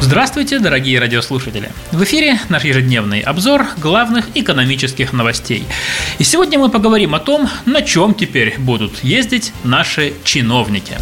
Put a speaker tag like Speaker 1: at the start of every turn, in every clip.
Speaker 1: Здравствуйте, дорогие радиослушатели! В эфире наш ежедневный обзор главных экономических новостей. И сегодня мы поговорим о том, на чем теперь будут ездить наши чиновники.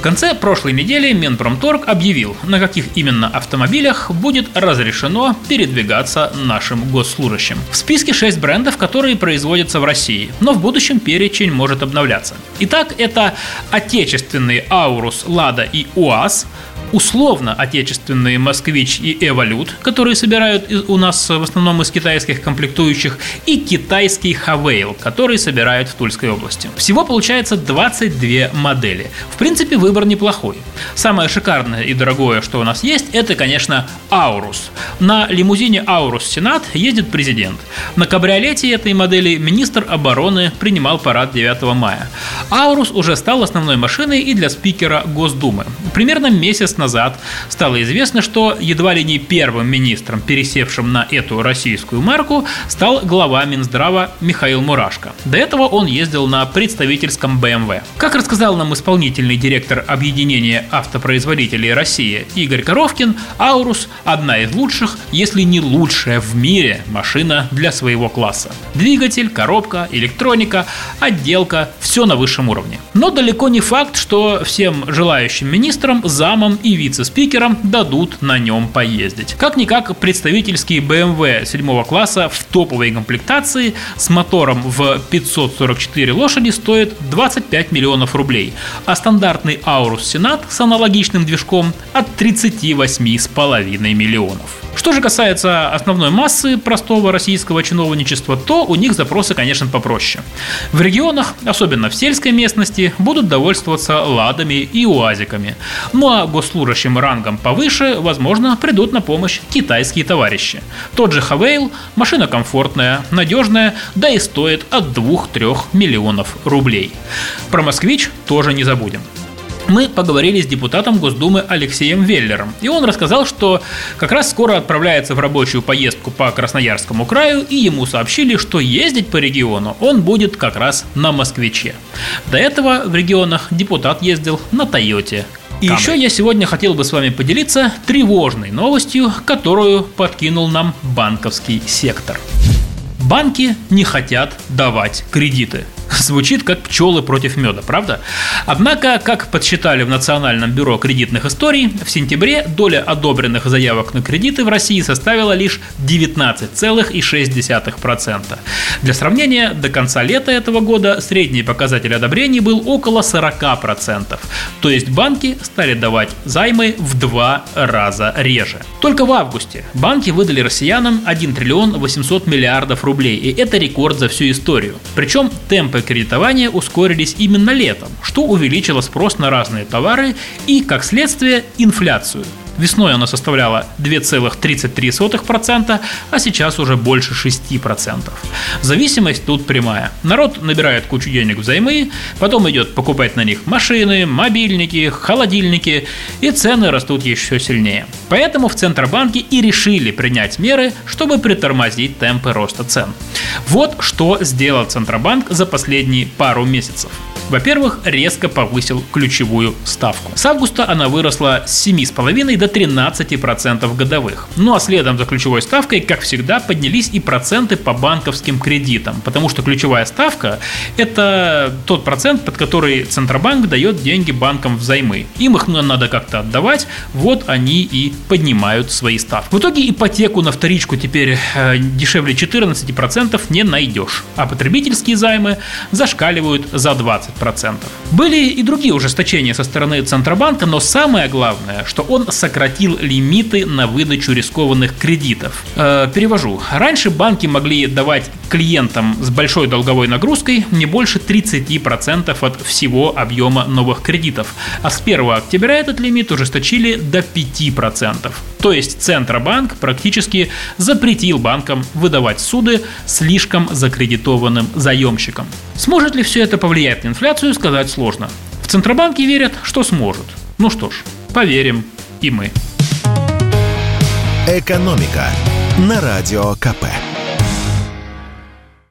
Speaker 1: В конце прошлой недели Минпромторг объявил, на каких именно автомобилях будет разрешено передвигаться нашим госслужащим. В списке 6 брендов, которые производятся в России, но в будущем перечень может обновляться. Итак, это отечественные Аурус, Лада и УАЗ, условно отечественные «Москвич» и «Эволют», которые собирают у нас в основном из китайских комплектующих, и китайский «Хавейл», который собирают в Тульской области. Всего получается 22 модели. В принципе, выбор неплохой. Самое шикарное и дорогое, что у нас есть, это, конечно, «Аурус». На лимузине «Аурус Сенат» ездит президент. На кабриолете этой модели министр обороны принимал парад 9 мая. «Аурус» уже стал основной машиной и для спикера Госдумы. Примерно месяц назад стало известно, что едва ли не первым министром, пересевшим на эту российскую марку, стал глава Минздрава Михаил Мурашко. До этого он ездил на представительском BMW. Как рассказал нам исполнительный директор Объединения автопроизводителей России Игорь Коровкин, Аурус – одна из лучших, если не лучшая в мире машина для своего класса. Двигатель, коробка, электроника, отделка – все на высшем уровне. Но далеко не факт, что всем желающим министрам, замам и вице-спикерам дадут на нем поездить. Как-никак представительский BMW 7 класса в топовой комплектации с мотором в 544 лошади стоит 25 миллионов рублей, а стандартный Aurus Senat с аналогичным движком от 38,5 миллионов. Что же касается основной массы простого российского чиновничества, то у них запросы, конечно, попроще. В регионах, особенно в сельской местности, будут довольствоваться ладами и уазиками. Ну а госслужащим рангом повыше, возможно, придут на помощь китайские товарищи. Тот же Хавейл – машина комфортная, надежная, да и стоит от 2-3 миллионов рублей. Про «Москвич» тоже не забудем мы поговорили с депутатом Госдумы Алексеем Веллером. И он рассказал, что как раз скоро отправляется в рабочую поездку по Красноярскому краю, и ему сообщили, что ездить по региону он будет как раз на «Москвиче». До этого в регионах депутат ездил на «Тойоте». И Камри. еще я сегодня хотел бы с вами поделиться тревожной новостью, которую подкинул нам банковский сектор. Банки не хотят давать кредиты. Звучит как пчелы против меда, правда? Однако, как подсчитали в Национальном бюро кредитных историй, в сентябре доля одобренных заявок на кредиты в России составила лишь 19,6%. Для сравнения, до конца лета этого года средний показатель одобрений был около 40%. То есть банки стали давать займы в два раза реже. Только в августе банки выдали россиянам 1 триллион 800 миллиардов рублей, и это рекорд за всю историю. Причем темпы кредитования ускорились именно летом, что увеличило спрос на разные товары и, как следствие, инфляцию – Весной она составляла 2,33%, а сейчас уже больше 6%. Зависимость тут прямая. Народ набирает кучу денег взаймы, потом идет покупать на них машины, мобильники, холодильники, и цены растут еще сильнее. Поэтому в Центробанке и решили принять меры, чтобы притормозить темпы роста цен. Вот что сделал Центробанк за последние пару месяцев. Во-первых, резко повысил ключевую ставку. С августа она выросла с 7,5 до 13% годовых. Ну а следом за ключевой ставкой, как всегда, поднялись и проценты по банковским кредитам, потому что ключевая ставка – это тот процент, под который Центробанк дает деньги банкам взаймы. Им их надо как-то отдавать, вот они и поднимают свои ставки. В итоге ипотеку на вторичку теперь э, дешевле 14% не найдешь, а потребительские займы зашкаливают за 20%. 5%. Были и другие ужесточения со стороны Центробанка, но самое главное, что он сократил лимиты на выдачу рискованных кредитов. Э, перевожу. Раньше банки могли давать клиентам с большой долговой нагрузкой не больше 30% от всего объема новых кредитов. А с 1 октября этот лимит ужесточили до 5%. То есть Центробанк практически запретил банкам выдавать суды слишком закредитованным заемщикам. Сможет ли все это повлиять на инфляцию, сказать сложно. В Центробанке верят, что сможет. Ну что ж, поверим и мы.
Speaker 2: Экономика на радио КП.